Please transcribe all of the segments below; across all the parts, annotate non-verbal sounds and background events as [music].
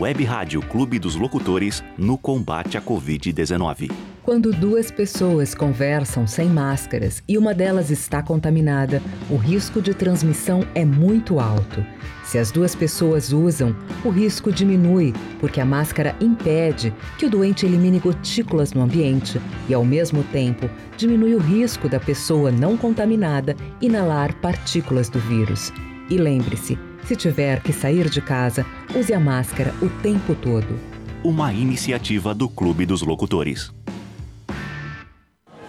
Web Rádio Clube dos Locutores no combate à Covid-19. Quando duas pessoas conversam sem máscaras e uma delas está contaminada, o risco de transmissão é muito alto. Se as duas pessoas usam, o risco diminui, porque a máscara impede que o doente elimine gotículas no ambiente e, ao mesmo tempo, diminui o risco da pessoa não contaminada inalar partículas do vírus. E lembre-se, se tiver que sair de casa, use a máscara o tempo todo. Uma iniciativa do Clube dos Locutores.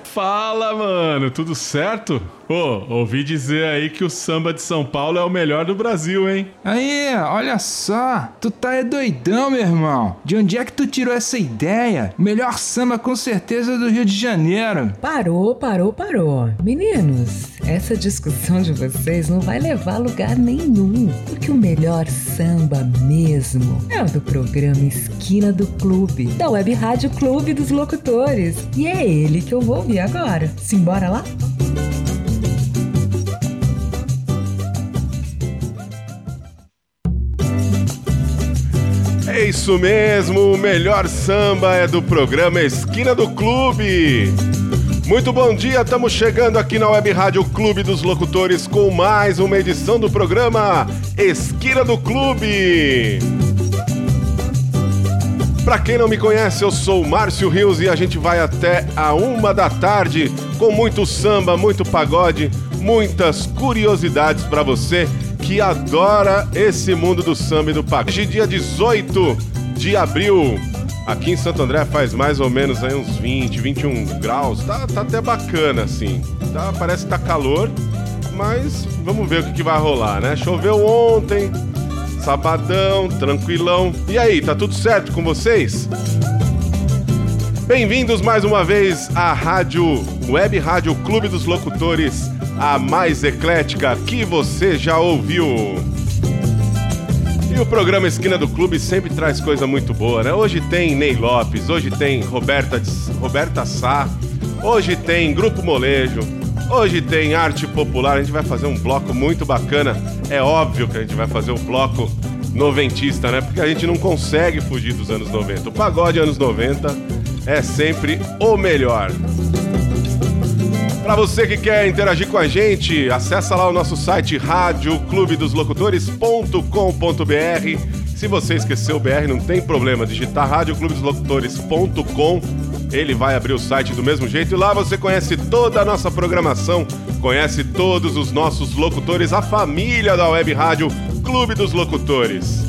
Fala, mano, tudo certo? Pô, ouvi dizer aí que o samba de São Paulo é o melhor do Brasil, hein? Aí, olha só, tu tá é doidão, meu irmão. De onde é que tu tirou essa ideia? Melhor samba com certeza do Rio de Janeiro. Parou, parou, parou. Meninos, essa discussão de vocês não vai levar a lugar nenhum, porque o melhor samba mesmo é o do programa Esquina do Clube, da Web Rádio Clube dos Locutores. E é ele que eu vou ouvir agora. Simbora lá? Isso mesmo, o melhor samba é do programa Esquina do Clube. Muito bom dia, estamos chegando aqui na Web Rádio Clube dos Locutores com mais uma edição do programa Esquina do Clube. Para quem não me conhece, eu sou Márcio Rios e a gente vai até a uma da tarde com muito samba, muito pagode, muitas curiosidades para você que adora esse mundo do samba e do pagode. Hoje, dia 18 de abril, aqui em Santo André faz mais ou menos aí uns 20, 21 graus. Tá, tá até bacana assim. Tá, parece que tá calor, mas vamos ver o que, que vai rolar, né? Choveu ontem, sabadão, tranquilão. E aí, tá tudo certo com vocês? Bem-vindos mais uma vez à Rádio Web Rádio Clube dos Locutores, a mais eclética que você já ouviu. E o programa Esquina do Clube sempre traz coisa muito boa, né? Hoje tem Ney Lopes, hoje tem Roberta, Roberta Sá, hoje tem Grupo Molejo, hoje tem Arte Popular. A gente vai fazer um bloco muito bacana. É óbvio que a gente vai fazer um bloco noventista, né? Porque a gente não consegue fugir dos anos 90. O pagode anos 90 é sempre o melhor. Para você que quer interagir com a gente, acessa lá o nosso site radioclubedoslocutores.com.br. Se você esqueceu o BR, não tem problema, digitar radioclubedoslocutores.com. Ele vai abrir o site do mesmo jeito e lá você conhece toda a nossa programação, conhece todos os nossos locutores, a família da Web Rádio Clube dos Locutores.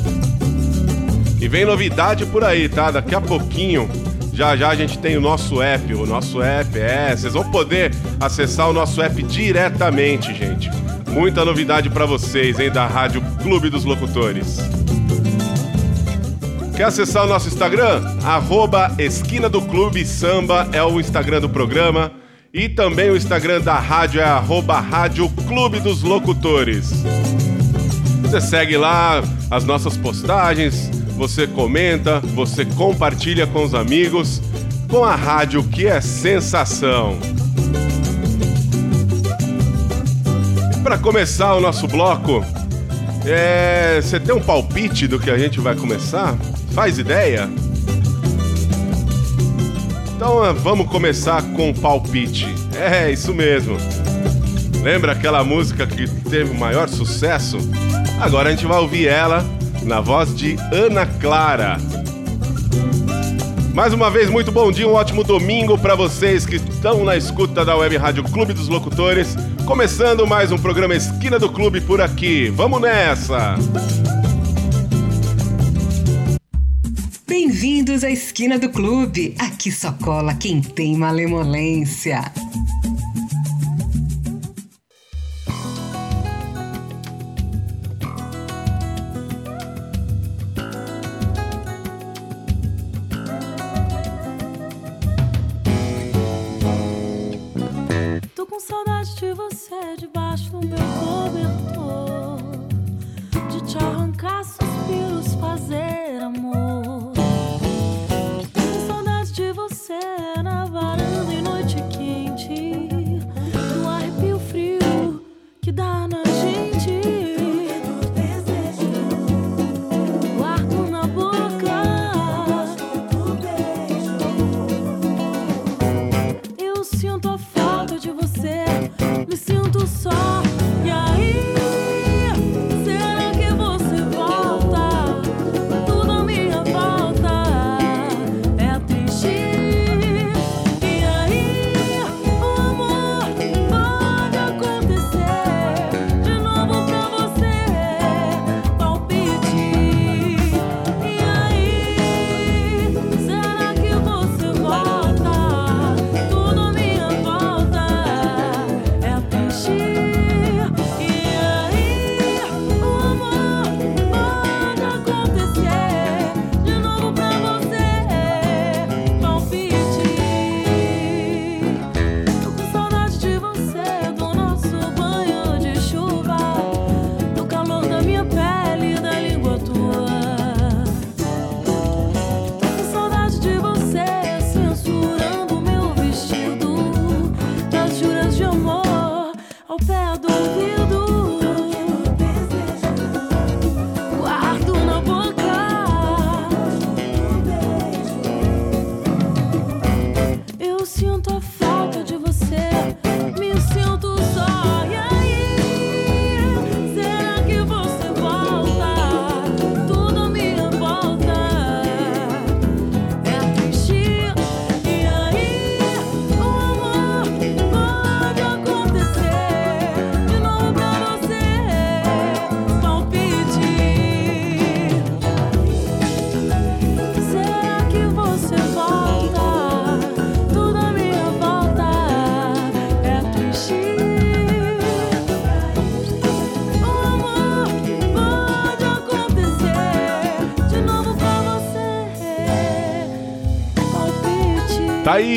E vem novidade por aí, tá? Daqui a pouquinho já já a gente tem o nosso app, o nosso app, é, vocês vão poder acessar o nosso app diretamente, gente. Muita novidade para vocês, hein, da Rádio Clube dos Locutores. Quer acessar o nosso Instagram? Arroba Esquina do Clube Samba é o Instagram do programa. E também o Instagram da rádio é arroba Rádio Clube dos Locutores. Você segue lá as nossas postagens, você comenta, você compartilha com os amigos, com a rádio que é sensação. Para começar o nosso bloco, é... você tem um palpite do que a gente vai começar? Faz ideia? Então é, vamos começar com palpite. É, isso mesmo. Lembra aquela música que teve o maior sucesso? Agora a gente vai ouvir ela na voz de Ana Clara. Mais uma vez, muito bom dia, um ótimo domingo para vocês que estão na escuta da Web Rádio Clube dos Locutores. Começando mais um programa Esquina do Clube por aqui. Vamos nessa! Bem-vindos à Esquina do Clube. Aqui só cola quem tem malemolência.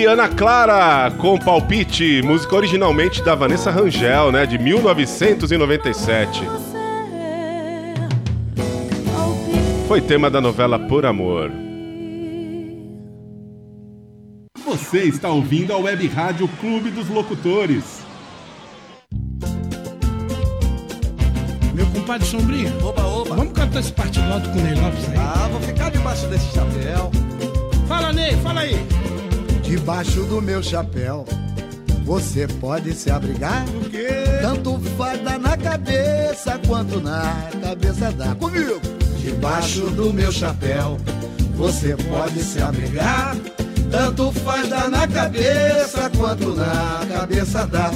Ana Clara com Palpite, música originalmente da Vanessa Rangel, né, de 1997. Foi tema da novela Por Amor. Você está ouvindo a Web Rádio Clube dos Locutores. Meu compadre Sombrinha. Oba, oba. Vamos cantar esse partidoto com o Ney Lopes aí? Ah, vou ficar debaixo desse chapéu. Fala, Ney, fala aí. Debaixo do meu chapéu, você pode se abrigar? Tanto faz dar na cabeça quanto na cabeça dá. Comigo! Debaixo do meu chapéu, você pode se abrigar? Tanto faz dar na cabeça quanto na cabeça dá.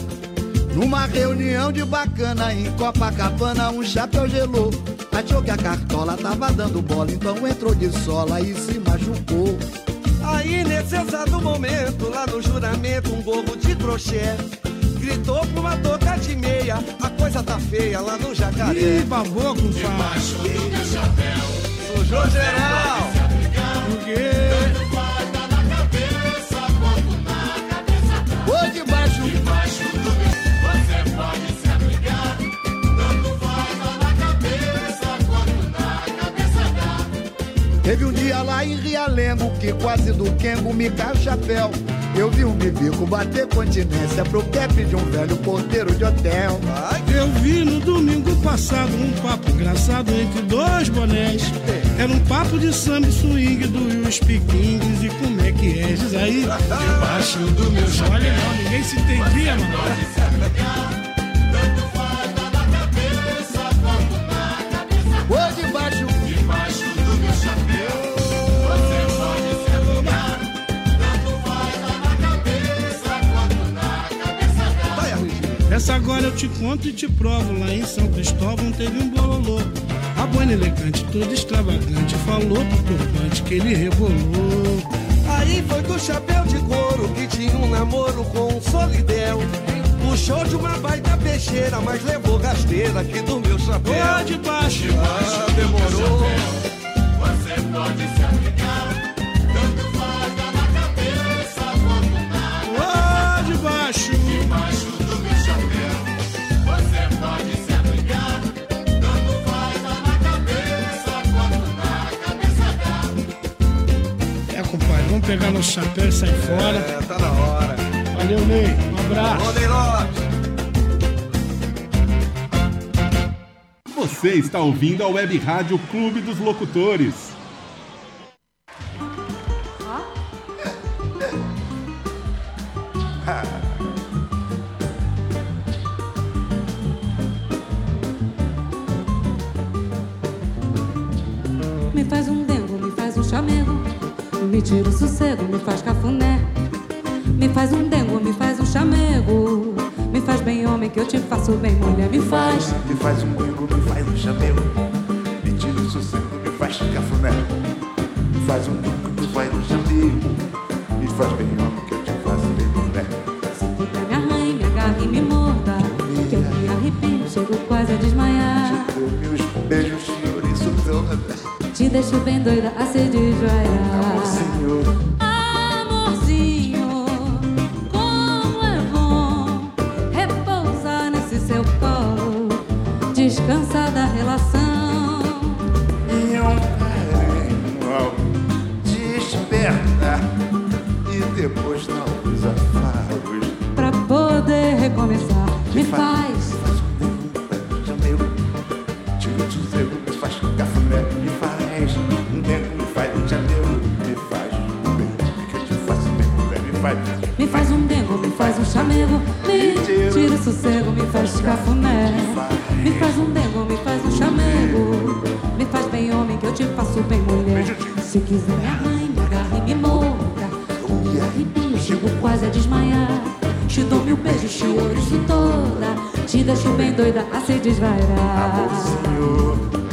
Numa reunião de bacana em Copacabana, um chapéu gelou. Achou que a cartola tava dando bola, então entrou de sola e se machucou. Aí nesse exato momento, lá no juramento, um gorro de crochê gritou pra uma toca de meia. A coisa tá feia lá no jacaré. Ih, babou com Debaixo do meu chapéu. Sujou geral. Quê? Teve um dia lá em Rialengo que quase do Kengo me caiu chapéu. Eu vi um bibico bater continência pro cap de um velho porteiro de hotel. Eu vi no domingo passado um papo engraçado entre dois bonés. Era um papo de samba swing do Speak English e como é que é? Diz aí, debaixo do meu chapéu. Olha, não, ninguém se entendia, mano. Essa agora eu te conto e te provo. Lá em São Cristóvão teve um bololô. A boina elegante, toda extravagante, falou pro turbante que ele rebolou. Aí foi do chapéu de couro que tinha um namoro com um solidel. Puxou de uma baita peixeira, mas levou rasteira aqui do meu chapéu. Ô, debaixo. Ah, demorou. Você pode se abrigar, nosso chapéu e sair fora. É, tá na hora. Valeu, Ney. Um abraço. Ney Lopes. Você está ouvindo a Web Rádio Clube dos Locutores. Um tempo, me faz um chamego Me faz um bem que eu te faço bem mulher Me faz Me faz um dengo, me faz um chamego, me tira o sossego, me faz cafuné. Me faz um dengo, me faz um chamego, me faz bem homem que eu te faço bem mulher. Se quiser me arranhe, me e me morda, me arrepio, chego quase a desmaiar. Te dou mil beijos, te ouriço toda, te deixo bem doida a se desvairar. Senhor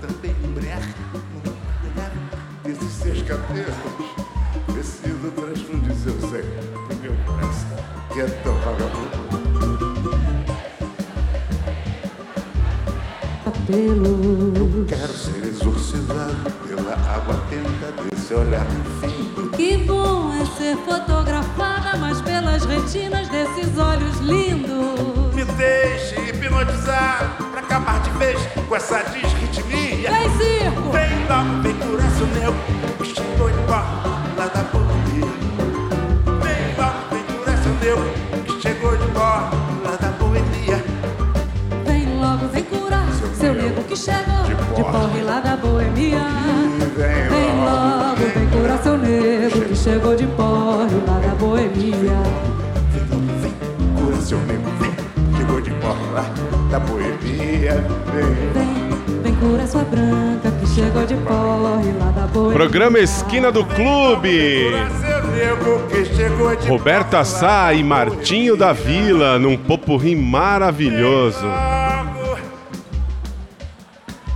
também emaranhado desses seus cabelos. Preciso transfundir seu sangue pro meu coração, que é tão vagabundo. Cabelo. Quero ser exorcizado pela água tenta desse olhar fim. Que bom é ser fotografada, mas pelas retinas desses olhos lindos. Me deixe hipnotizar acabar de vez com essa disritmia. Vem, circo! Vem logo, vem coração meu, que chegou de porta lá da boemia. Vem logo, vem coração meu, que chegou de porta lá da boemia. Vem logo, vem curar seu nego que chegou de porre lá da boemia. Vem logo, vem curar seu nego que chegou de porre lá da boemia. Coração meu, vem, de porta lá da boemia. Vem, Vem, curar sua branca que chegou de porre lá da boemia. Programa Esquina do Clube. Roberta Sá e Martinho da Vila num popurrim maravilhoso.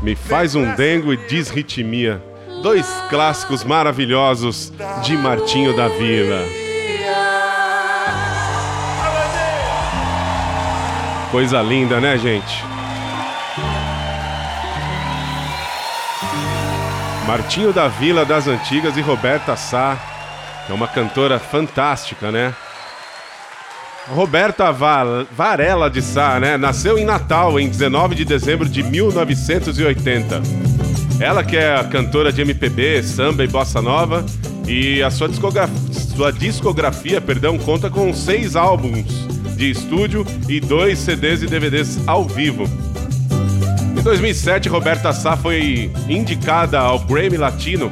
Me faz um dengo e disritmia. Dois clássicos maravilhosos de Martinho da Vila. Coisa linda, né, gente? Martinho da Vila das Antigas e Roberta Sá, que é uma cantora fantástica, né? Roberta Va- Varela de Sá, né? Nasceu em Natal em 19 de dezembro de 1980. Ela que é a cantora de MPB, samba e bossa nova e a sua discografia, sua discografia, perdão, conta com seis álbuns de estúdio e dois CDs e DVDs ao vivo. Em 2007, Roberta Sá foi indicada ao Grammy Latino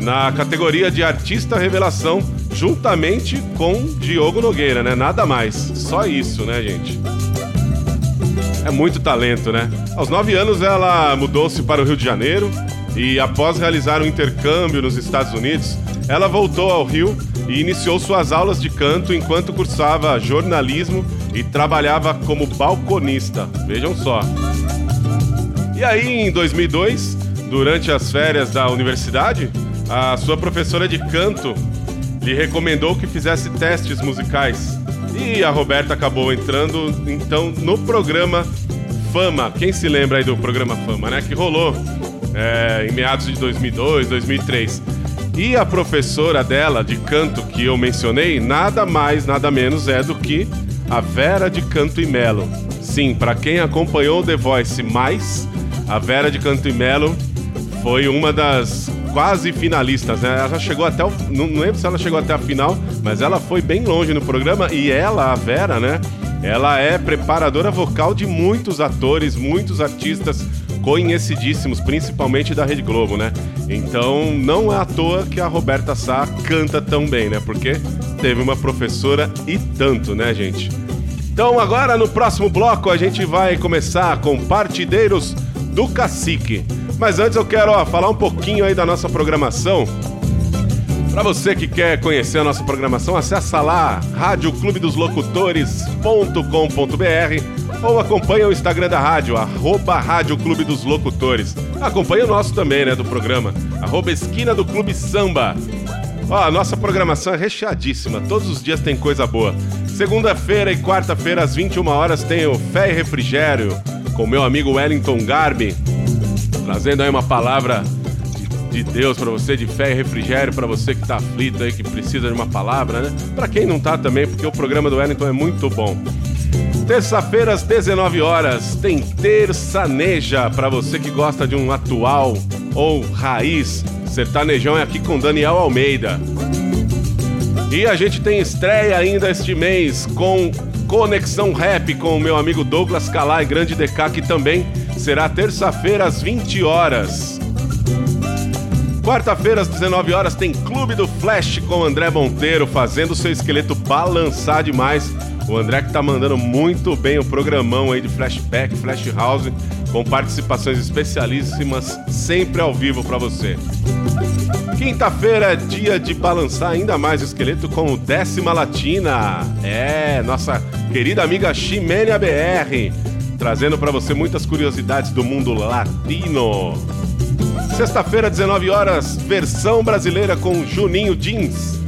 na categoria de Artista Revelação, juntamente com Diogo Nogueira, né? Nada mais. Só isso, né, gente? É muito talento, né? Aos nove anos, ela mudou-se para o Rio de Janeiro e, após realizar um intercâmbio nos Estados Unidos, ela voltou ao Rio e iniciou suas aulas de canto enquanto cursava jornalismo e trabalhava como balconista. Vejam só. E aí, em 2002, durante as férias da universidade, a sua professora de canto lhe recomendou que fizesse testes musicais. E a Roberta acabou entrando, então, no programa Fama. Quem se lembra aí do programa Fama, né? Que rolou é, em meados de 2002, 2003. E a professora dela de canto que eu mencionei, nada mais, nada menos é do que a Vera de Canto e Melo. Sim, para quem acompanhou o The Voice mais, a Vera de Canto e Melo foi uma das quase finalistas, né? Ela chegou até o. Não lembro se ela chegou até a final, mas ela foi bem longe no programa e ela, a Vera, né? Ela é preparadora vocal de muitos atores, muitos artistas conhecidíssimos, principalmente da Rede Globo, né? Então não é à toa que a Roberta Sá canta tão bem, né? Porque teve uma professora e tanto, né, gente? Então agora no próximo bloco a gente vai começar com Partideiros do Cacique. Mas antes eu quero ó, falar um pouquinho aí da nossa programação. Para você que quer conhecer a nossa programação, acessa lá radioclubedoslocutores.com.br ou acompanha o Instagram da rádio, arroba Rádio Clube dos Locutores. Acompanha o nosso também, né, do programa, arroba Esquina do Clube Samba. Ó, a nossa programação é recheadíssima, todos os dias tem coisa boa. Segunda-feira e quarta-feira, às 21 horas, tem o Fé e Refrigério, com meu amigo Wellington Garbi. Trazendo aí uma palavra de, de Deus pra você, de fé e refrigério pra você que tá aflito aí, que precisa de uma palavra, né? Pra quem não tá também, porque o programa do Wellington é muito bom. Terça-feira às 19 horas tem Terçaneja pra você que gosta de um atual ou raiz. Sertanejão é aqui com Daniel Almeida. E a gente tem estreia ainda este mês com Conexão Rap com o meu amigo Douglas Calai, grande DK, que também será terça-feira às 20 horas. Quarta-feira às 19 horas tem Clube do Flash com André Monteiro fazendo seu esqueleto balançar demais. O André que tá mandando muito bem o programão aí de flashback, flash house, com participações especialíssimas, sempre ao vivo pra você. Quinta-feira é dia de balançar ainda mais o esqueleto com o Décima Latina. É, nossa querida amiga Ximênia BR, trazendo pra você muitas curiosidades do mundo latino. Sexta-feira, 19 horas, versão brasileira com Juninho Jeans,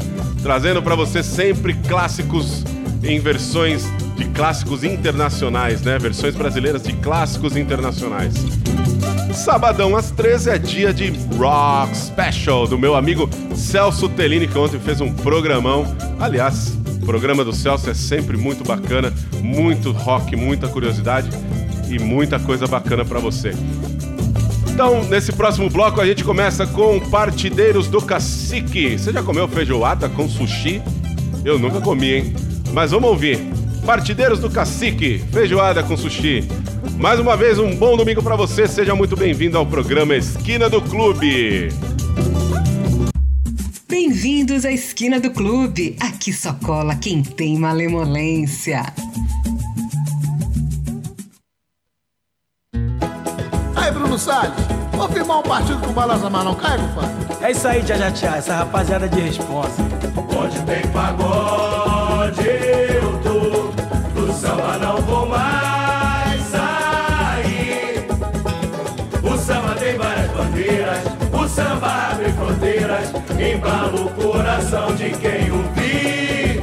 trazendo pra você sempre clássicos em versões de clássicos internacionais, né? Versões brasileiras de clássicos internacionais. Sabadão às 13 é dia de Rock Special do meu amigo Celso Tellini, que ontem fez um programão. Aliás, o programa do Celso é sempre muito bacana, muito rock, muita curiosidade e muita coisa bacana pra você. Então, nesse próximo bloco, a gente começa com Partideiros do Cacique. Você já comeu feijoada com sushi? Eu nunca comi, hein? Mas vamos ouvir. Partideiros do Cacique, feijoada com sushi. Mais uma vez, um bom domingo pra você. Seja muito bem-vindo ao programa Esquina do Clube. Bem-vindos à Esquina do Clube. Aqui só cola quem tem malemolência. Aí, Bruno Salles, vou firmar um partido com balança, mas não cai, compadre? É isso aí, Tia Tia, essa rapaziada de responsa. Onde tem pagode Embala o coração de quem ouvir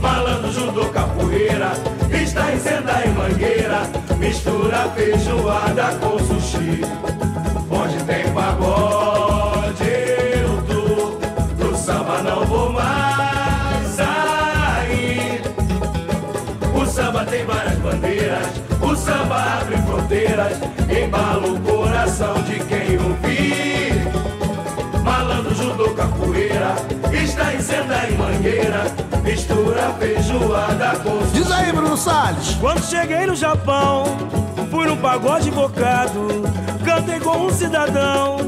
Malandro, judô, capoeira Está em senda e mangueira Mistura feijoada com sushi. Onde tem pagode eu tô Do samba não vou mais sair. O samba tem várias bandeiras O samba abre fronteiras Embala o coração de quem ouvir capoeira Está em senda e mangueira Mistura feijoada com Diz aí, Bruno Salles. Quando cheguei no Japão, fui num pagode invocado. Cantei com um cidadão,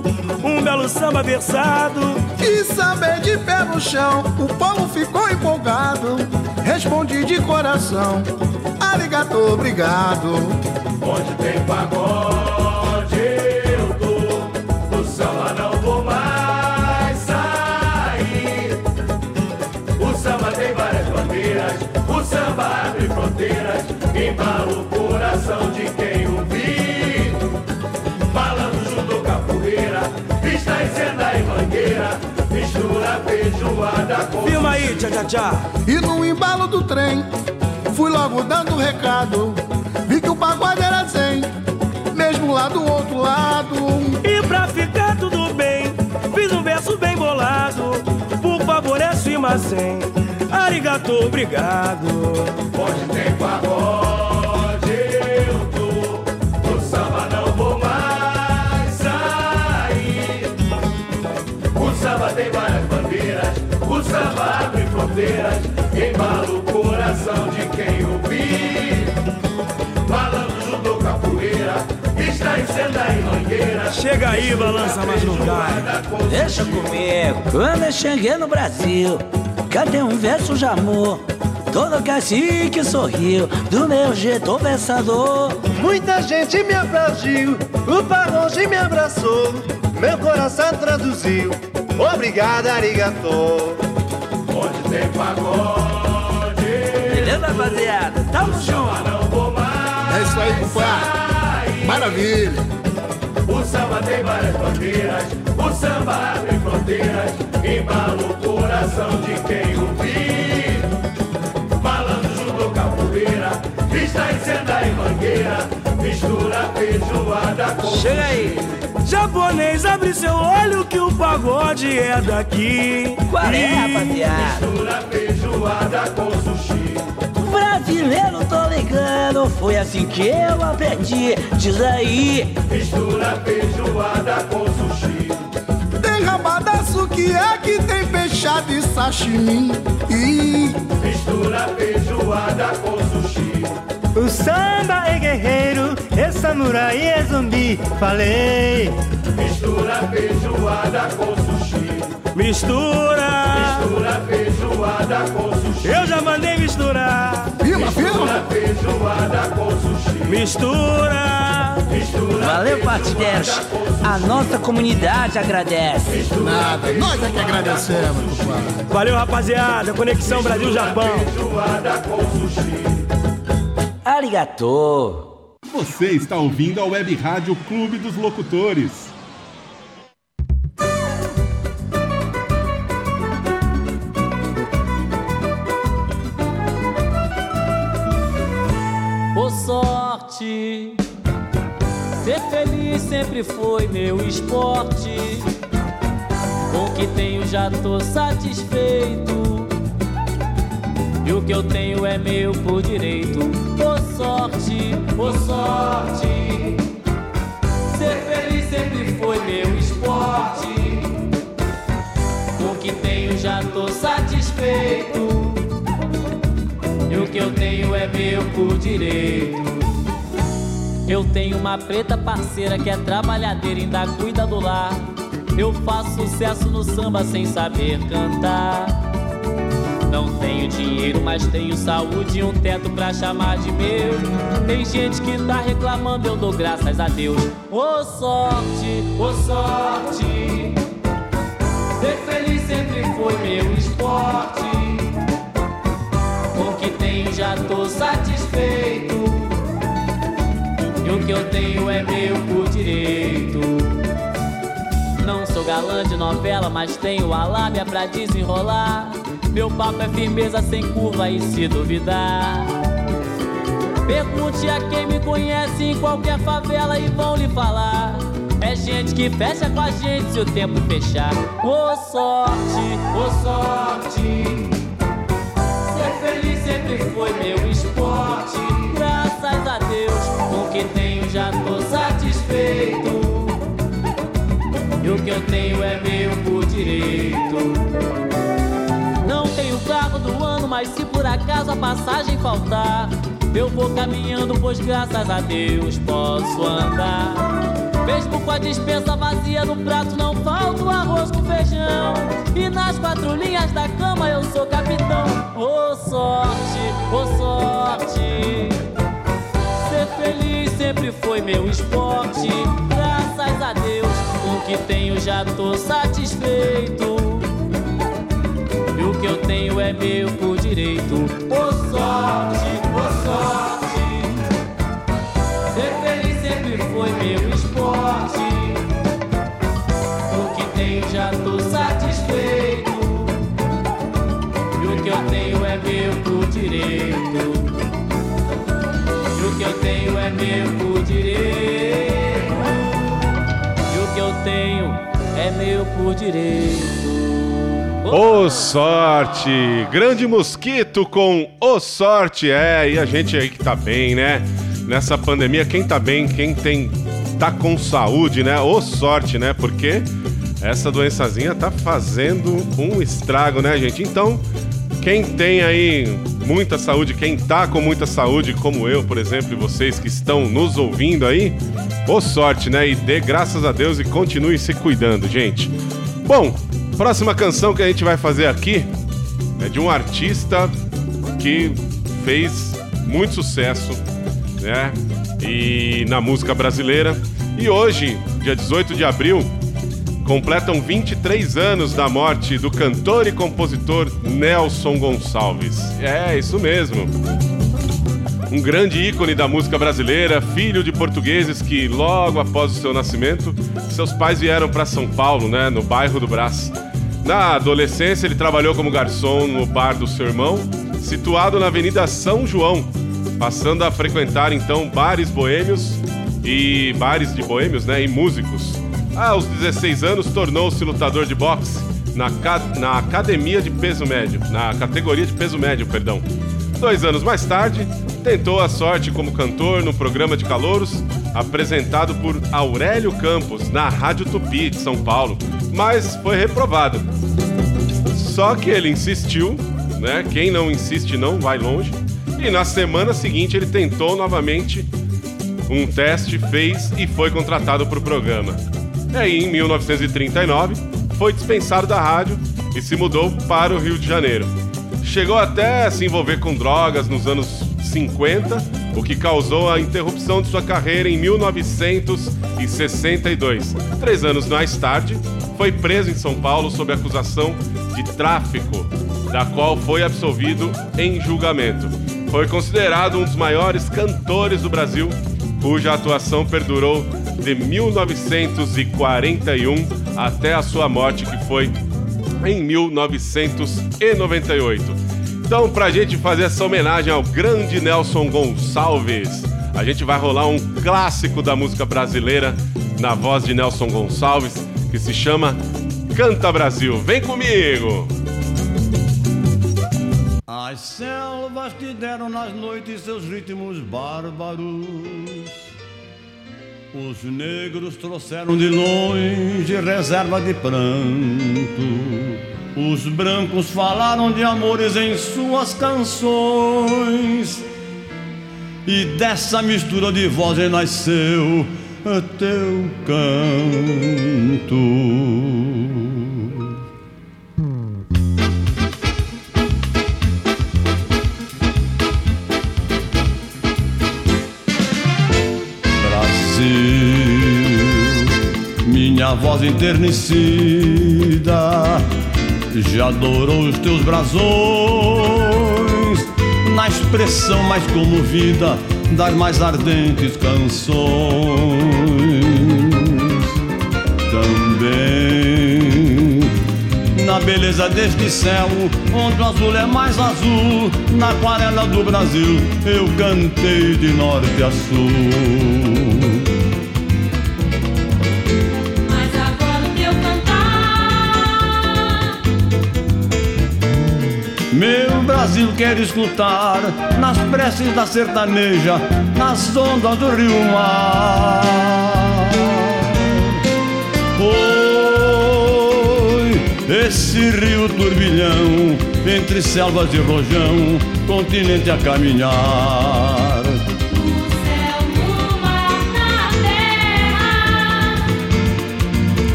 um belo samba versado. E saber de pé no chão, o povo ficou empolgado. Respondi de coração, arigato, obrigado. Onde tem pagode com aí, Tia Tia Tia. E no embalo do trem, fui logo dando recado. Vi que o pagode era zen, mesmo lá do outro lado. E pra ficar tudo bem, fiz um verso bem bolado. Por favor, é Suimasen. Arigato, obrigado. Onde tem pagode fronteiras Embala o coração de quem ouvir Malandro, judô, capoeira Está em senda e mangueira Chega aí, balança, mas não cai. Deixa comigo. Quando eu cheguei no Brasil, cantei um verso de amor. Todo cacique sorriu, do meu jeito versador. Muita gente me aplaudiu, o pagode me abraçou, meu coração traduziu. Obrigado, arigato. Onde tem pagode Beleza, rapaziada? Tamo junto. não vou mais É isso aí, compadre. Maravilha. O samba tem várias bandeiras, o samba abre fronteiras, embala o coração de quem ouvir. Malandro, judô, capoeira, está em senda e mangueira, mistura feijoada Chega aí. Japonês, abre seu olho que o pagode é daqui. Qual é, rapaziada? Mistura feijoada com sushi. Brasileiro, tô ligando, foi assim que eu aprendi. Diz aí. Mistura feijoada com sushi. Tem rabadaço que é que tem peixado e sashimi. Ih, Mistura feijoada com sushi. O é samurai, é zumbi. Falei. Mistura feijoada com sushi. Mistura. Mistura feijoada com sushi. Eu já mandei misturar. Firma. Mistura feijoada com sushi. Mistura. Mistura Valeu, partilheiros. A nossa comunidade agradece. Nada, nós é que agradecemos, compadre. Valeu, rapaziada. Conexão Brasil-Japão. feijoada com sushi. Arigatô. Você está ouvindo a Web Rádio Clube dos Locutores. Ô sorte, ser feliz sempre foi meu esporte. Com o que tenho já tô satisfeito. E o que eu tenho é meu por direito. Sorte, ô sorte, ser feliz sempre foi meu esporte. O que tenho já tô satisfeito. E o que eu tenho é meu por direito. Eu tenho uma preta parceira que é trabalhadeira e ainda cuida do lar. Eu faço sucesso no samba sem saber cantar. Não tenho dinheiro, mas tenho saúde e um teto pra chamar de meu. Tem gente que tá reclamando, eu dou graças a Deus. Ô sorte, ô sorte. Ser feliz sempre foi meu esporte. Com o que tenho já tô satisfeito. E o que eu tenho é meu por direito. Não sou galã de novela, mas tenho a lábia pra desenrolar. Meu papo é firmeza sem curva e se duvidar. Pergunte a quem me conhece em qualquer favela e vão lhe falar. É gente que fecha com a gente se o tempo fechar. Ô sorte, ô sorte. Ser feliz sempre foi meu esporte. Graças a Deus, com o que tenho já tô satisfeito. E o que eu tenho é meu por direito. Mas se por acaso a passagem faltar, eu vou caminhando, pois graças a Deus posso andar. Mesmo com a dispensa vazia no prato, não falta o arroz com feijão. E nas quatro linhas da cama eu sou capitão. Ô sorte, ô sorte. Ser feliz sempre foi meu esporte. Graças a Deus, com o que tenho já tô satisfeito. E o que eu tenho é meu por direito. Ô sorte, ô sorte. Ser feliz sempre foi meu esporte. O que tenho já tô satisfeito. E o que eu tenho é meu por direito. E o que eu tenho é meu por direito. E o que eu tenho é meu por direito. Ô sorte! Grande mosquito com ô sorte! É, e a gente aí que tá bem, né? Nessa pandemia, quem tá bem, quem tem tá com saúde, né? Ô sorte, né? Porque essa doençazinha tá fazendo um estrago, né, gente? Então, quem tem aí muita saúde, quem tá com muita saúde, como eu, por exemplo, e vocês que estão nos ouvindo aí, ô sorte, né? E dê graças a Deus e continue se cuidando, gente. Bom, próxima canção que a gente vai fazer aqui é de um artista que fez muito sucesso, né? E na música brasileira. E hoje, dia 18 de abril, completam 23 anos da morte do cantor e compositor Nelson Gonçalves. É, isso mesmo. Um grande ícone da música brasileira, filho de portugueses que, logo após o seu nascimento, seus pais vieram para São Paulo, né, no bairro do Brás. Na adolescência, ele trabalhou como garçom no bar do seu irmão, situado na Avenida São João, passando a frequentar então bares boêmios e bares de boêmios, né, e músicos. Aos 16 anos, tornou-se lutador de boxe na, na academia de peso médio, na categoria de peso médio, perdão. Dois anos mais tarde, tentou a sorte como cantor no programa de calouros apresentado por Aurélio Campos na Rádio Tupi de São Paulo, mas foi reprovado. Só que ele insistiu, né? Quem não insiste não vai longe. E na semana seguinte ele tentou novamente um teste, fez e foi contratado para o programa. E aí, em 1939, foi dispensado da rádio e se mudou para o Rio de Janeiro. Chegou até a se envolver com drogas nos anos 50, o que causou a interrupção de sua carreira em 1962. Três anos mais tarde, foi preso em São Paulo sob acusação de tráfico, da qual foi absolvido em julgamento. Foi considerado um dos maiores cantores do Brasil, cuja atuação perdurou de 1941 até a sua morte, que foi em 1998. Então, pra gente fazer essa homenagem ao grande Nelson Gonçalves, a gente vai rolar um clássico da música brasileira na voz de Nelson Gonçalves, que se chama Canta Brasil. Vem comigo! As selvas te deram nas noites seus ritmos bárbaros. Os negros trouxeram de longe reserva de pranto. Os brancos falaram de amores em suas canções. E dessa mistura de vozes nasceu teu canto. Minha voz enternecida já adorou os teus brasões na expressão mais comovida das mais ardentes canções. Também na beleza deste céu, onde o azul é mais azul, na aquarela do Brasil, eu cantei de norte a sul. Meu Brasil quer escutar nas preces da sertaneja, nas ondas do rio mar. Oi, esse rio turbilhão, entre selvas e rojão, continente a caminhar.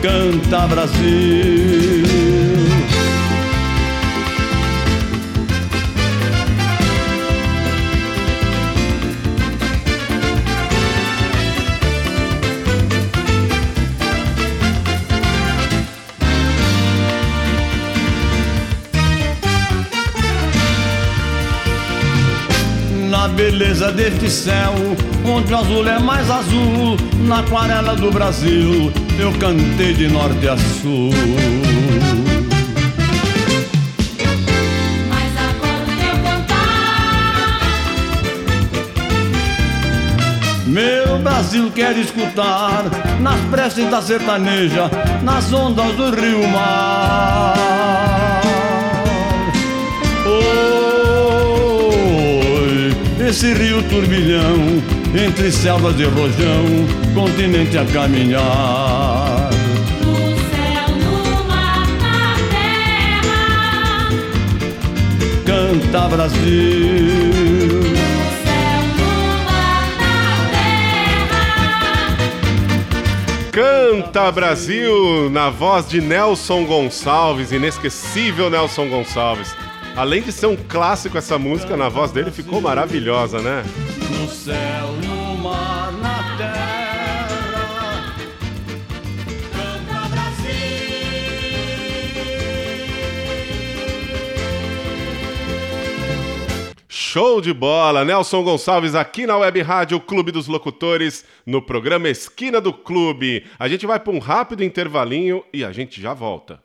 Canta Brasil. Beleza deste céu, onde o azul é mais azul, na aquarela do Brasil, eu cantei de norte a sul. Mas agora o teu cantar Meu Brasil quer escutar nas preces da sertaneja, nas ondas do rio mar. Oi, esse rio turbilhão, entre selvas e rojão, continente a caminhar. no céu, no mar, na terra. Canta Brasil. No céu, no mar, na terra. Canta Brasil, na voz de Nelson Gonçalves, inesquecível Nelson Gonçalves. Além de ser um clássico essa música, na voz dele ficou maravilhosa, né? No céu, no mar, na terra. Canta Show de bola! Nelson Gonçalves aqui na Web Rádio Clube dos Locutores, no programa Esquina do Clube. A gente vai para um rápido intervalinho e a gente já volta.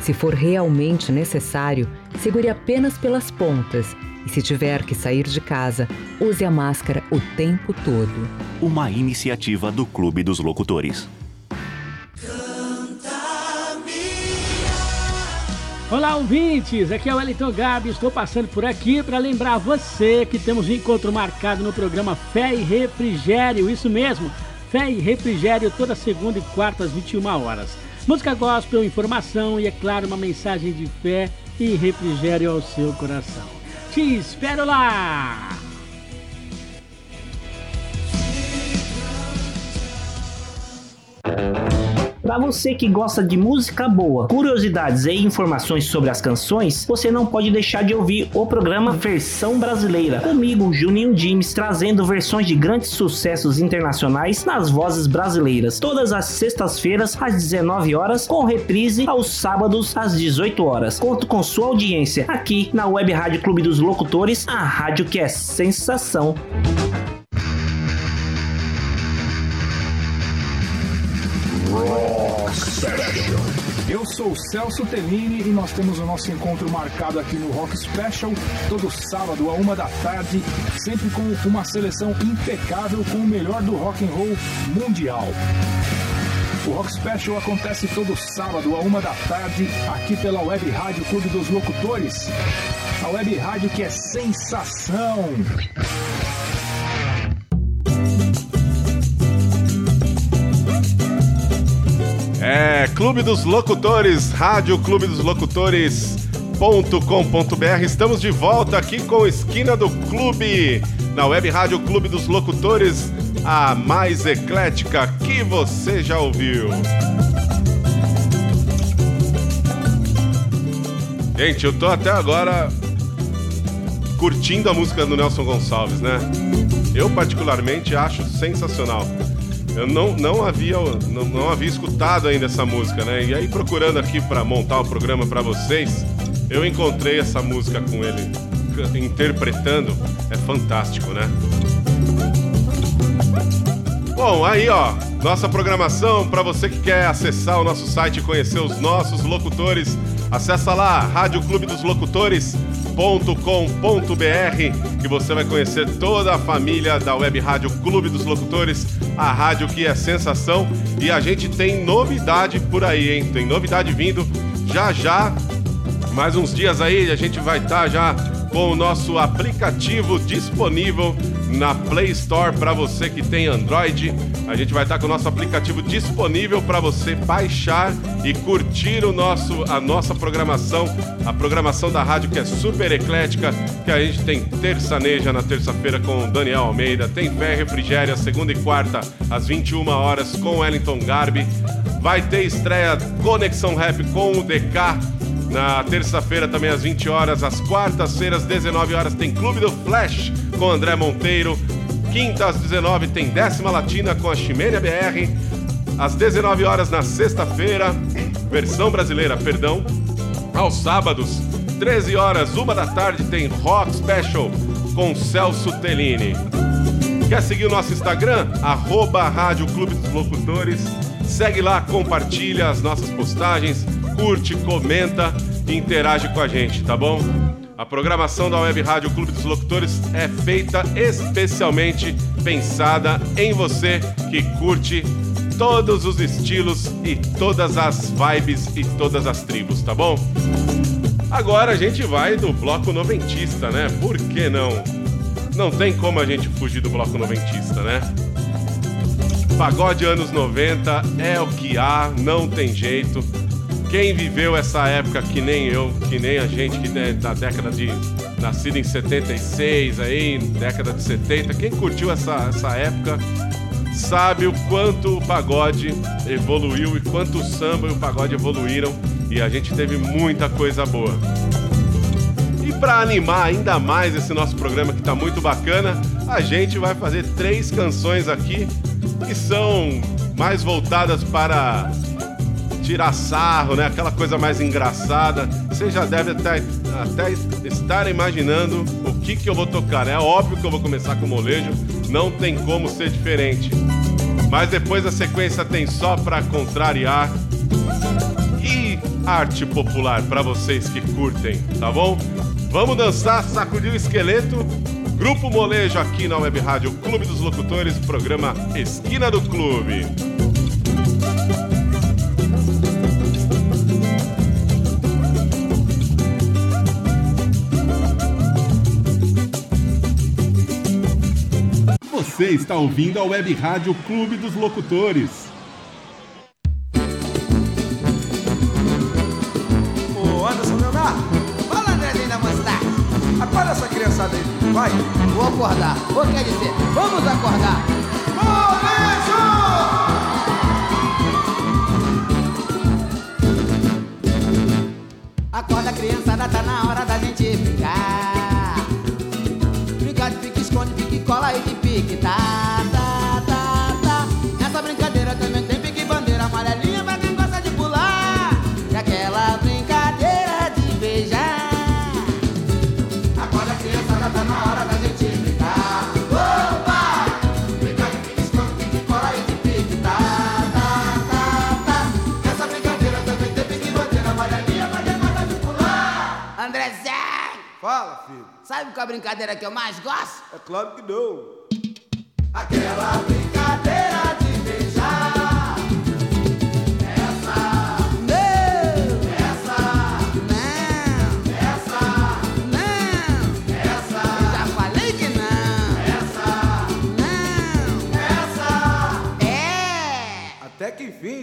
Se for realmente necessário, segure apenas pelas pontas e, se tiver que sair de casa, use a máscara o tempo todo. Uma iniciativa do Clube dos Locutores. Olá, ouvintes! Aqui é o Wellington Gabi. Estou passando por aqui para lembrar você que temos um encontro marcado no programa Fé e Refrigério. Isso mesmo, Fé e Refrigério toda segunda e quarta às 21 horas. Música gospel, informação e, é claro, uma mensagem de fé e refrigério ao seu coração. Te espero lá! Para você que gosta de música boa, curiosidades e informações sobre as canções, você não pode deixar de ouvir o programa Versão Brasileira. Comigo, Juninho Dimes, trazendo versões de grandes sucessos internacionais nas vozes brasileiras. Todas as sextas-feiras, às 19 horas, com reprise aos sábados, às 18 horas. Conto com sua audiência aqui na Web Rádio Clube dos Locutores, a rádio que é sensação. Special. Eu sou o Celso Tellini e nós temos o nosso encontro marcado aqui no Rock Special, todo sábado a uma da tarde, sempre com uma seleção impecável com o melhor do rock and roll mundial. O Rock Special acontece todo sábado a uma da tarde aqui pela Web Rádio Clube dos Locutores, a web rádio que é sensação. É, Clube dos Locutores, Rádio Clube dos Locutores.com.br. Estamos de volta aqui com Esquina do Clube, na web Rádio Clube dos Locutores, a mais eclética que você já ouviu. Gente, eu tô até agora curtindo a música do Nelson Gonçalves, né? Eu particularmente acho sensacional. Eu não, não, havia, não, não havia escutado ainda essa música, né? E aí, procurando aqui para montar o programa para vocês, eu encontrei essa música com ele interpretando. É fantástico, né? Bom, aí ó, nossa programação para você que quer acessar o nosso site e conhecer os nossos locutores, acessa lá radioclubedosLocutores.com.br que você vai conhecer toda a família da Web Rádio Clube dos Locutores, a rádio que é sensação e a gente tem novidade por aí, hein? Tem novidade vindo já já. Mais uns dias aí a gente vai estar já com o nosso aplicativo disponível na Play Store para você que tem Android. A gente vai estar com o nosso aplicativo disponível para você baixar e curtir o nosso, a nossa programação, a programação da rádio que é super eclética, que a gente tem terçaneja na terça-feira com o Daniel Almeida, tem Fé Refrigéria segunda e quarta às 21 horas com Wellington Garbi. Vai ter estreia Conexão Rap com o DK na terça-feira, também às 20 horas. Às quartas-feiras, 19 horas, tem Clube do Flash com André Monteiro. Quinta às 19 tem Décima Latina com a Ximênia BR. Às 19 horas na sexta-feira, versão brasileira, perdão. Aos sábados, 13 horas, uma da tarde, tem Rock Special com Celso Tellini. Quer seguir o nosso Instagram? Arroba Rádio Clube dos Locutores. Segue lá, compartilha as nossas postagens, curte, comenta e interage com a gente, tá bom? A programação da Web Rádio Clube dos Locutores é feita especialmente pensada em você que curte todos os estilos e todas as vibes e todas as tribos, tá bom? Agora a gente vai do bloco noventista, né? Por que não? Não tem como a gente fugir do bloco noventista, né? Pagode anos 90 é o que há, não tem jeito. Quem viveu essa época que nem eu, que nem a gente que é da década de nascido em 76 aí, década de 70, quem curtiu essa, essa época sabe o quanto o pagode evoluiu e quanto o samba e o pagode evoluíram e a gente teve muita coisa boa. E para animar ainda mais esse nosso programa que tá muito bacana, a gente vai fazer três canções aqui que são mais voltadas para tirar sarro, né? Aquela coisa mais engraçada. Você já deve até, até estar imaginando o que, que eu vou tocar. É óbvio que eu vou começar com molejo, não tem como ser diferente. Mas depois a sequência tem só para contrariar e arte popular para vocês que curtem, tá bom? Vamos dançar, sacudir o esqueleto. Grupo Molejo aqui na Web Rádio Clube dos Locutores, programa Esquina do Clube. Você está ouvindo a Web Rádio Clube dos Locutores. Ô Anderson Leonardo, fala Andrezinho da Mostarte. Acorda essa criançada aí, vai. Vou acordar. Ou quer dizer, vamos acordar. Acorda criançada, tá na hora da gente brincar. Pique, tá, tá, tá, tá. Nessa brincadeira também tem pique, bandeira amarelinha pra quem gosta de pular. E aquela brincadeira de beijar. Acorda criançada, tá na hora da gente brincar. Opa! Brincar de pique, esconde, pique, cola e de pique, tá, tá, tá, tá. Nessa brincadeira também tem pique, bandeira amarelinha pra quem gosta de pular. Andrezé! Fala, filho. Sabe qual é a brincadeira que eu mais gosto? É claro que não.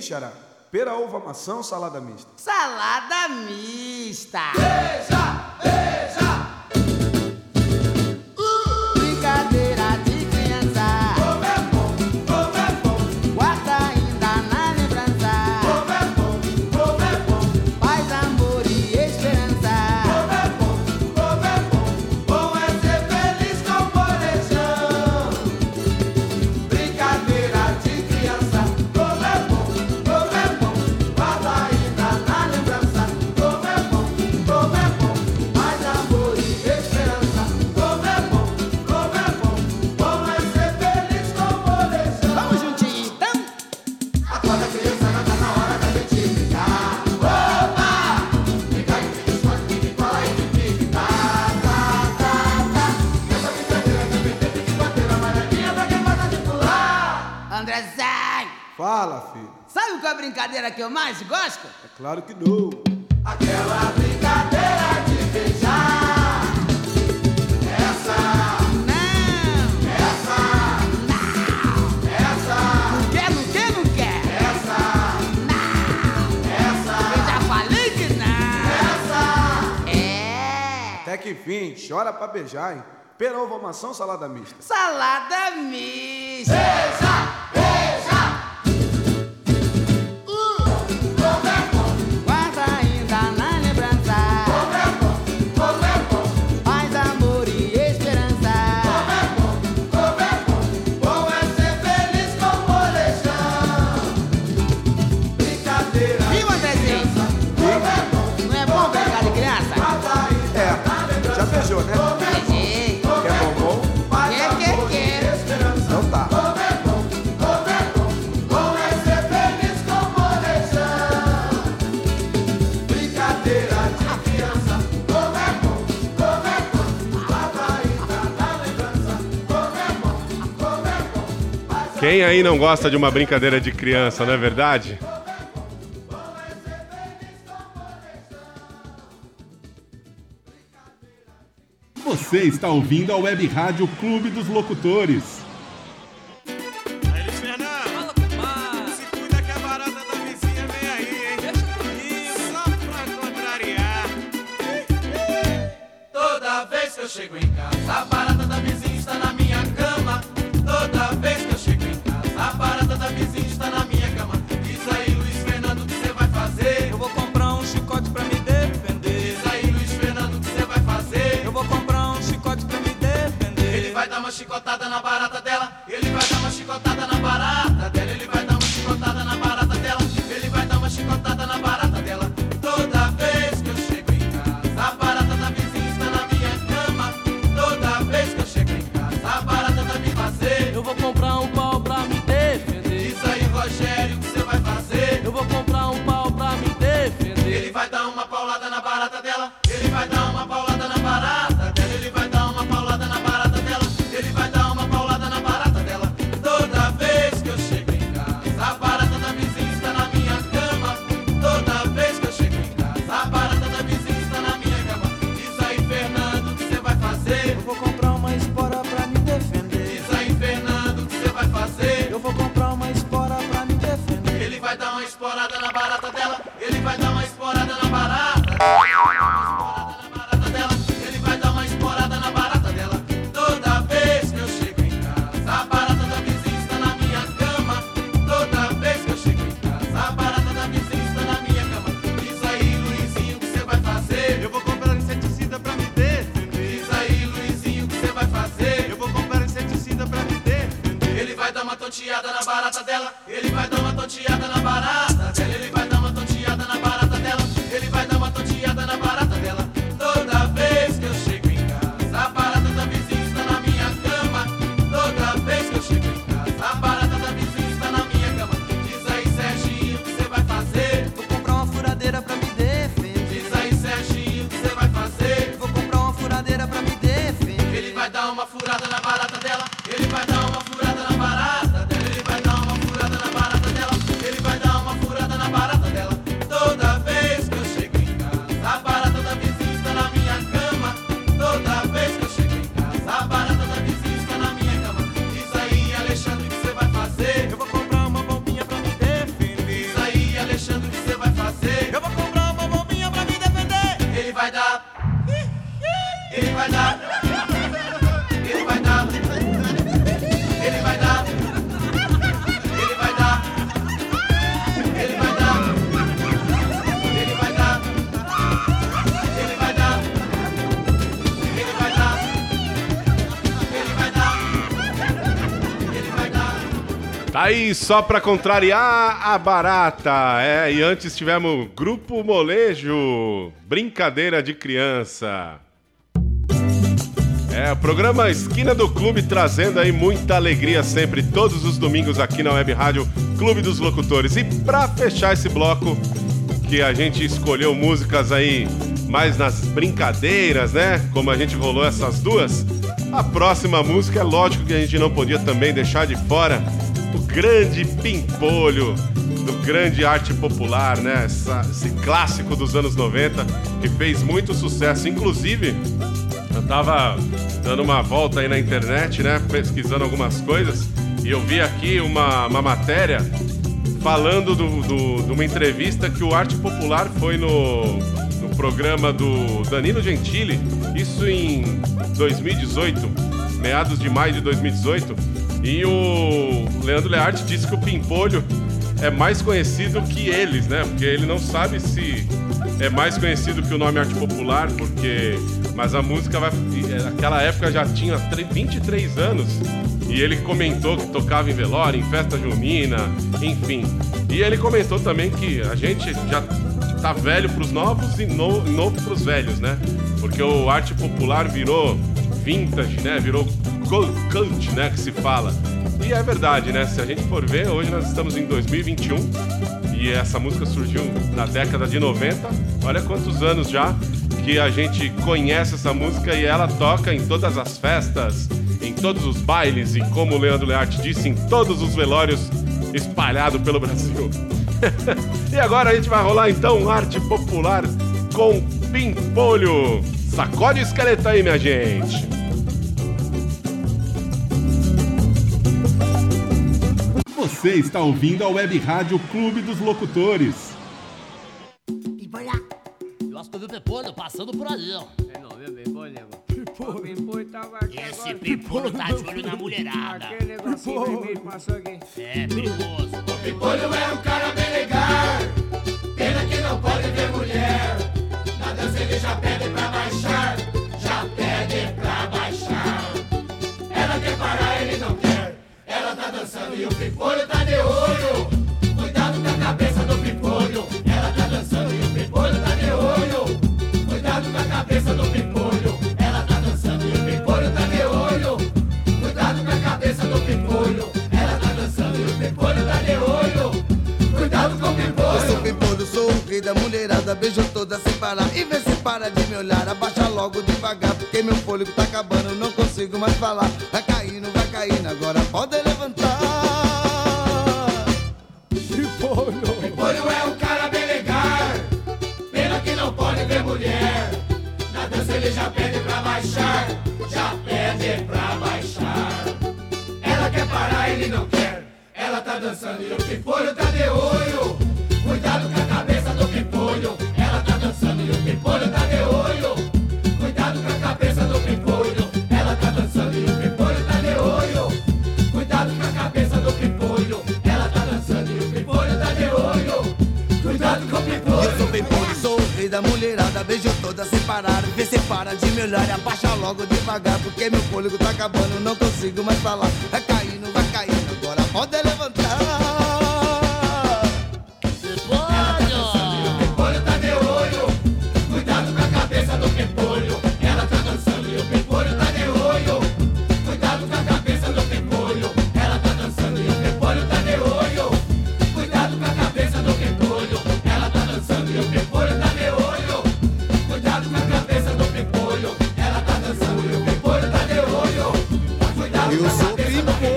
Xará. Pera, uva, maçã ou salada mista? Salada mista. Beija, beija. Brincadeira que eu mais gosto? É claro que não. Aquela brincadeira de beijar. Essa. Não. Essa. Não. Essa. Não quer, não quer, não quer. Essa. Não. Essa. Eu já falei que não. Essa. É. Até que enfim, chora pra beijar, hein? Pera, uva, maçã ou salada mista? Salada mista. Beija, Quem aí não gosta de uma brincadeira de criança, não é verdade? Você está ouvindo a Web Rádio Clube dos Locutores. Aí só pra contrariar a barata. É, e antes tivemos Grupo Molejo, Brincadeira de Criança. É, o programa Esquina do Clube trazendo aí muita alegria sempre, todos os domingos aqui na Web Rádio Clube dos Locutores. E pra fechar esse bloco, que a gente escolheu músicas aí mais nas brincadeiras, né? Como a gente rolou essas duas. A próxima música é lógico que a gente não podia também deixar de fora o grande pimpolho do grande arte popular, né? Essa- esse clássico dos anos 90 que fez muito sucesso. Inclusive, eu tava dando uma volta aí na internet, né? Pesquisando algumas coisas e eu vi aqui uma, uma matéria falando do- do- de uma entrevista que o Arte Popular foi no, no programa do Danilo Gentili, isso em 2018, meados de maio de 2018, e o Leandro Learte disse que o Pimpolho é mais conhecido que eles, né? Porque ele não sabe se é mais conhecido que o nome Arte Popular, porque. Mas a música vai. Naquela época já tinha tre- 23 anos. E ele comentou que tocava em velório, em festa junina, enfim. E ele comentou também que a gente já tá velho pros novos e no- novo pros velhos, né? Porque o arte popular virou vintage, né? Virou cult, né? Que se fala. E é verdade, né? Se a gente for ver, hoje nós estamos em 2021 e essa música surgiu na década de 90. Olha quantos anos já que a gente conhece essa música e ela toca em todas as festas, em todos os bailes e, como o Leandro Learte disse, em todos os velórios espalhado pelo Brasil. [laughs] e agora a gente vai rolar então arte popular com pimpolho. Sacode o esqueleto aí, minha gente. Você está ouvindo a Web Rádio Clube dos Locutores. Eu acho que eu vi o Pepolho passando por ali, ó. É não, viu, Pepolho, nego? O tava aqui Esse agora. Pepolho tá de olho na mulherada. Aquele negocinho vermelho passou aqui. É, perigoso. O Pimpolho é um cara bem legal. Pena que não pode ver Devagar, porque meu fôlego tá acabando Não consigo mais falar. Vai acabando Não consigo mais falar Grimpo.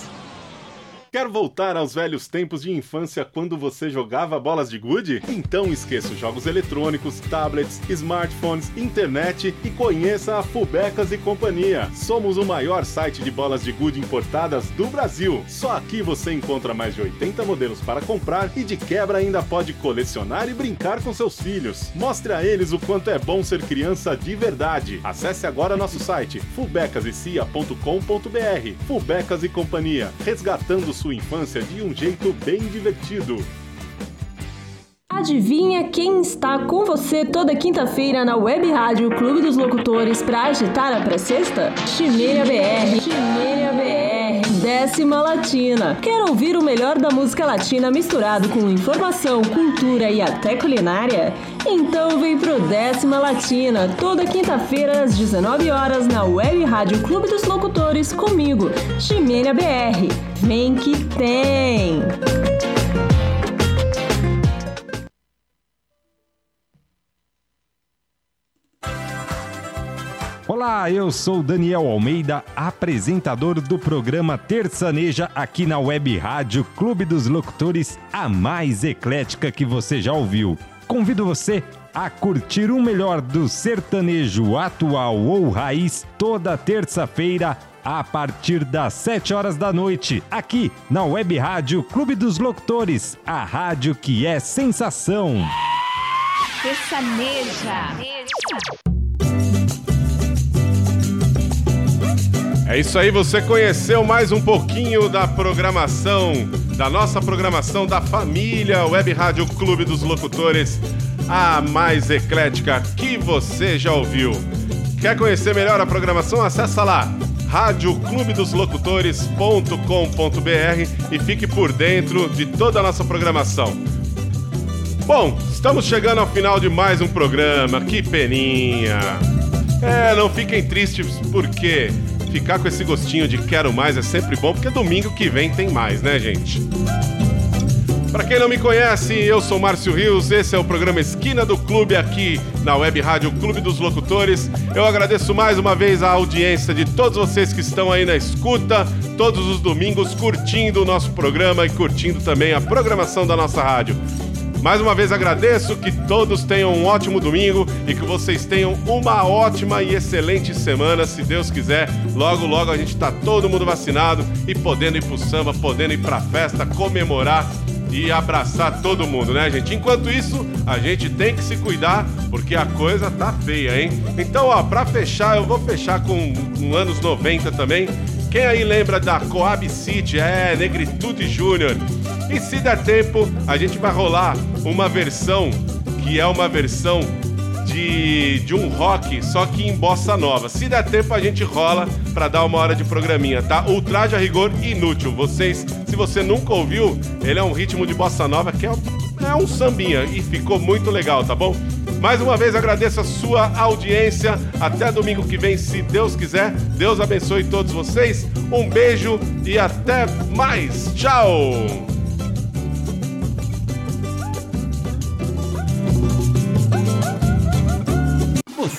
Voltar aos velhos tempos de infância quando você jogava bolas de gude? Então esqueça os jogos eletrônicos, tablets, smartphones, internet e conheça a Fubecas e Companhia. Somos o maior site de bolas de gude importadas do Brasil. Só aqui você encontra mais de 80 modelos para comprar e de quebra ainda pode colecionar e brincar com seus filhos. Mostre a eles o quanto é bom ser criança de verdade. Acesse agora nosso site fubecasecia.com.br. Fubecas e Companhia, resgatando sua infância de um jeito bem divertido. Adivinha quem está com você toda quinta-feira na Web Rádio Clube dos Locutores para agitar a pré-sexta? Chimeira BR. Chimeira BR. Décima Latina. Quer ouvir o melhor da música latina misturado com informação, cultura e até culinária? Então vem pro Décima Latina, toda quinta-feira às 19 horas na Web Rádio Clube dos Locutores comigo, Ximênia BR. Vem que tem! Olá, eu sou Daniel Almeida, apresentador do programa Terçaneja aqui na Web Rádio Clube dos Locutores, a mais eclética que você já ouviu. Convido você a curtir o melhor do sertanejo atual ou raiz toda terça-feira a partir das 7 horas da noite, aqui na Web Rádio Clube dos Locutores, a rádio que é sensação. Terçaneja. É isso aí, você conheceu mais um pouquinho da programação, da nossa programação da família Web Rádio Clube dos Locutores, a mais eclética que você já ouviu. Quer conhecer melhor a programação? Acessa lá radioclubedoslocutores.com.br e fique por dentro de toda a nossa programação. Bom, estamos chegando ao final de mais um programa, que peninha! É, não fiquem tristes porque ficar com esse gostinho de quero mais é sempre bom, porque domingo que vem tem mais, né, gente? Para quem não me conhece, eu sou Márcio Rios, esse é o programa Esquina do Clube aqui na Web Rádio Clube dos Locutores. Eu agradeço mais uma vez a audiência de todos vocês que estão aí na escuta, todos os domingos curtindo o nosso programa e curtindo também a programação da nossa rádio. Mais uma vez agradeço que todos tenham um ótimo domingo e que vocês tenham uma ótima e excelente semana, se Deus quiser. Logo, logo a gente tá todo mundo vacinado e podendo ir pro samba, podendo ir pra festa, comemorar e abraçar todo mundo, né, gente? Enquanto isso, a gente tem que se cuidar porque a coisa tá feia, hein? Então, ó, pra fechar, eu vou fechar com, com anos 90 também. Quem aí lembra da Coab City? É, Negritude Júnior. E se der tempo, a gente vai rolar uma versão que é uma versão de, de um rock, só que em bossa nova. Se der tempo, a gente rola pra dar uma hora de programinha, tá? Ultraje a rigor inútil. Vocês, se você nunca ouviu, ele é um ritmo de bossa nova que é, é um sambinha e ficou muito legal, tá bom? Mais uma vez agradeço a sua audiência. Até domingo que vem, se Deus quiser. Deus abençoe todos vocês. Um beijo e até mais. Tchau!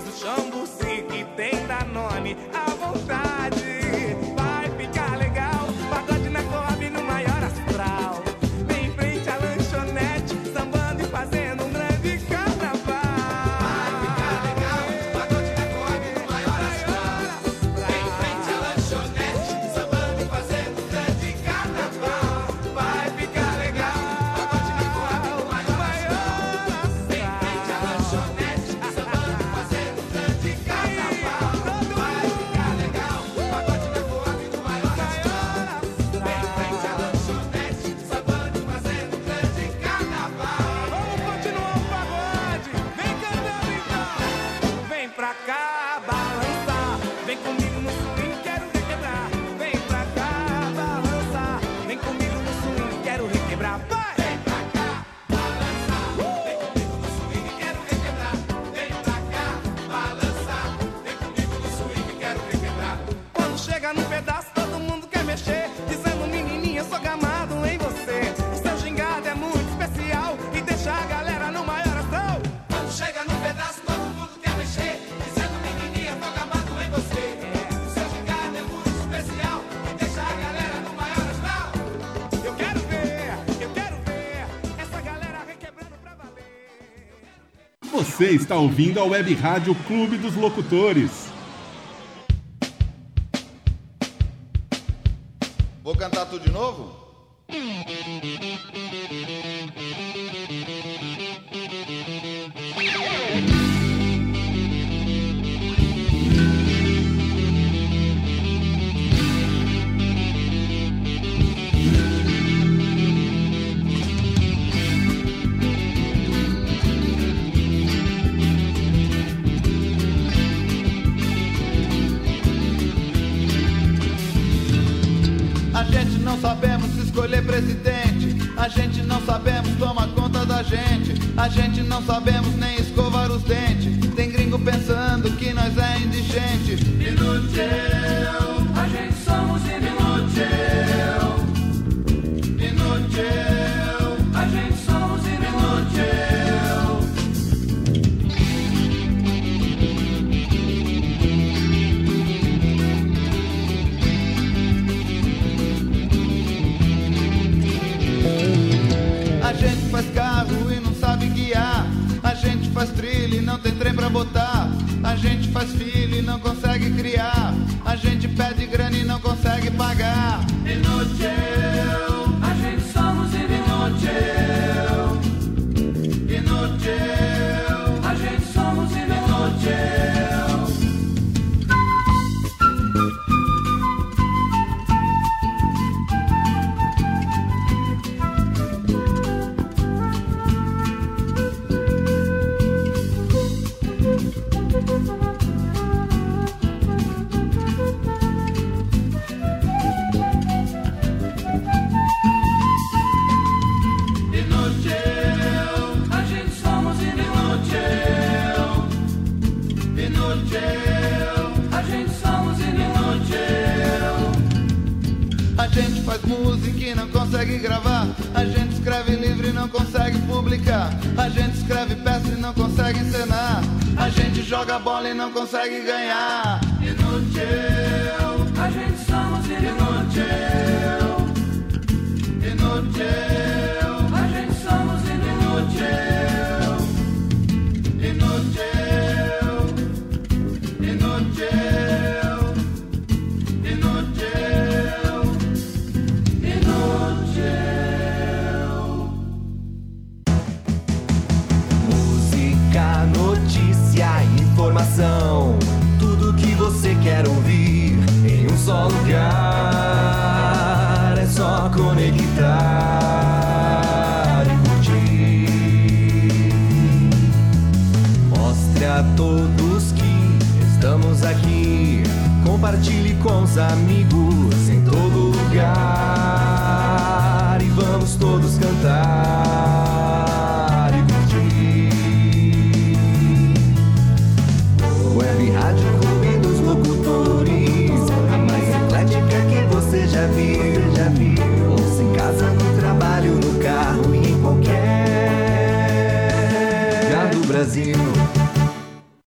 Do chambuci que tem Danone. Você está ouvindo a Web Rádio Clube dos Locutores. Vou cantar tudo de novo? consegue ganhar.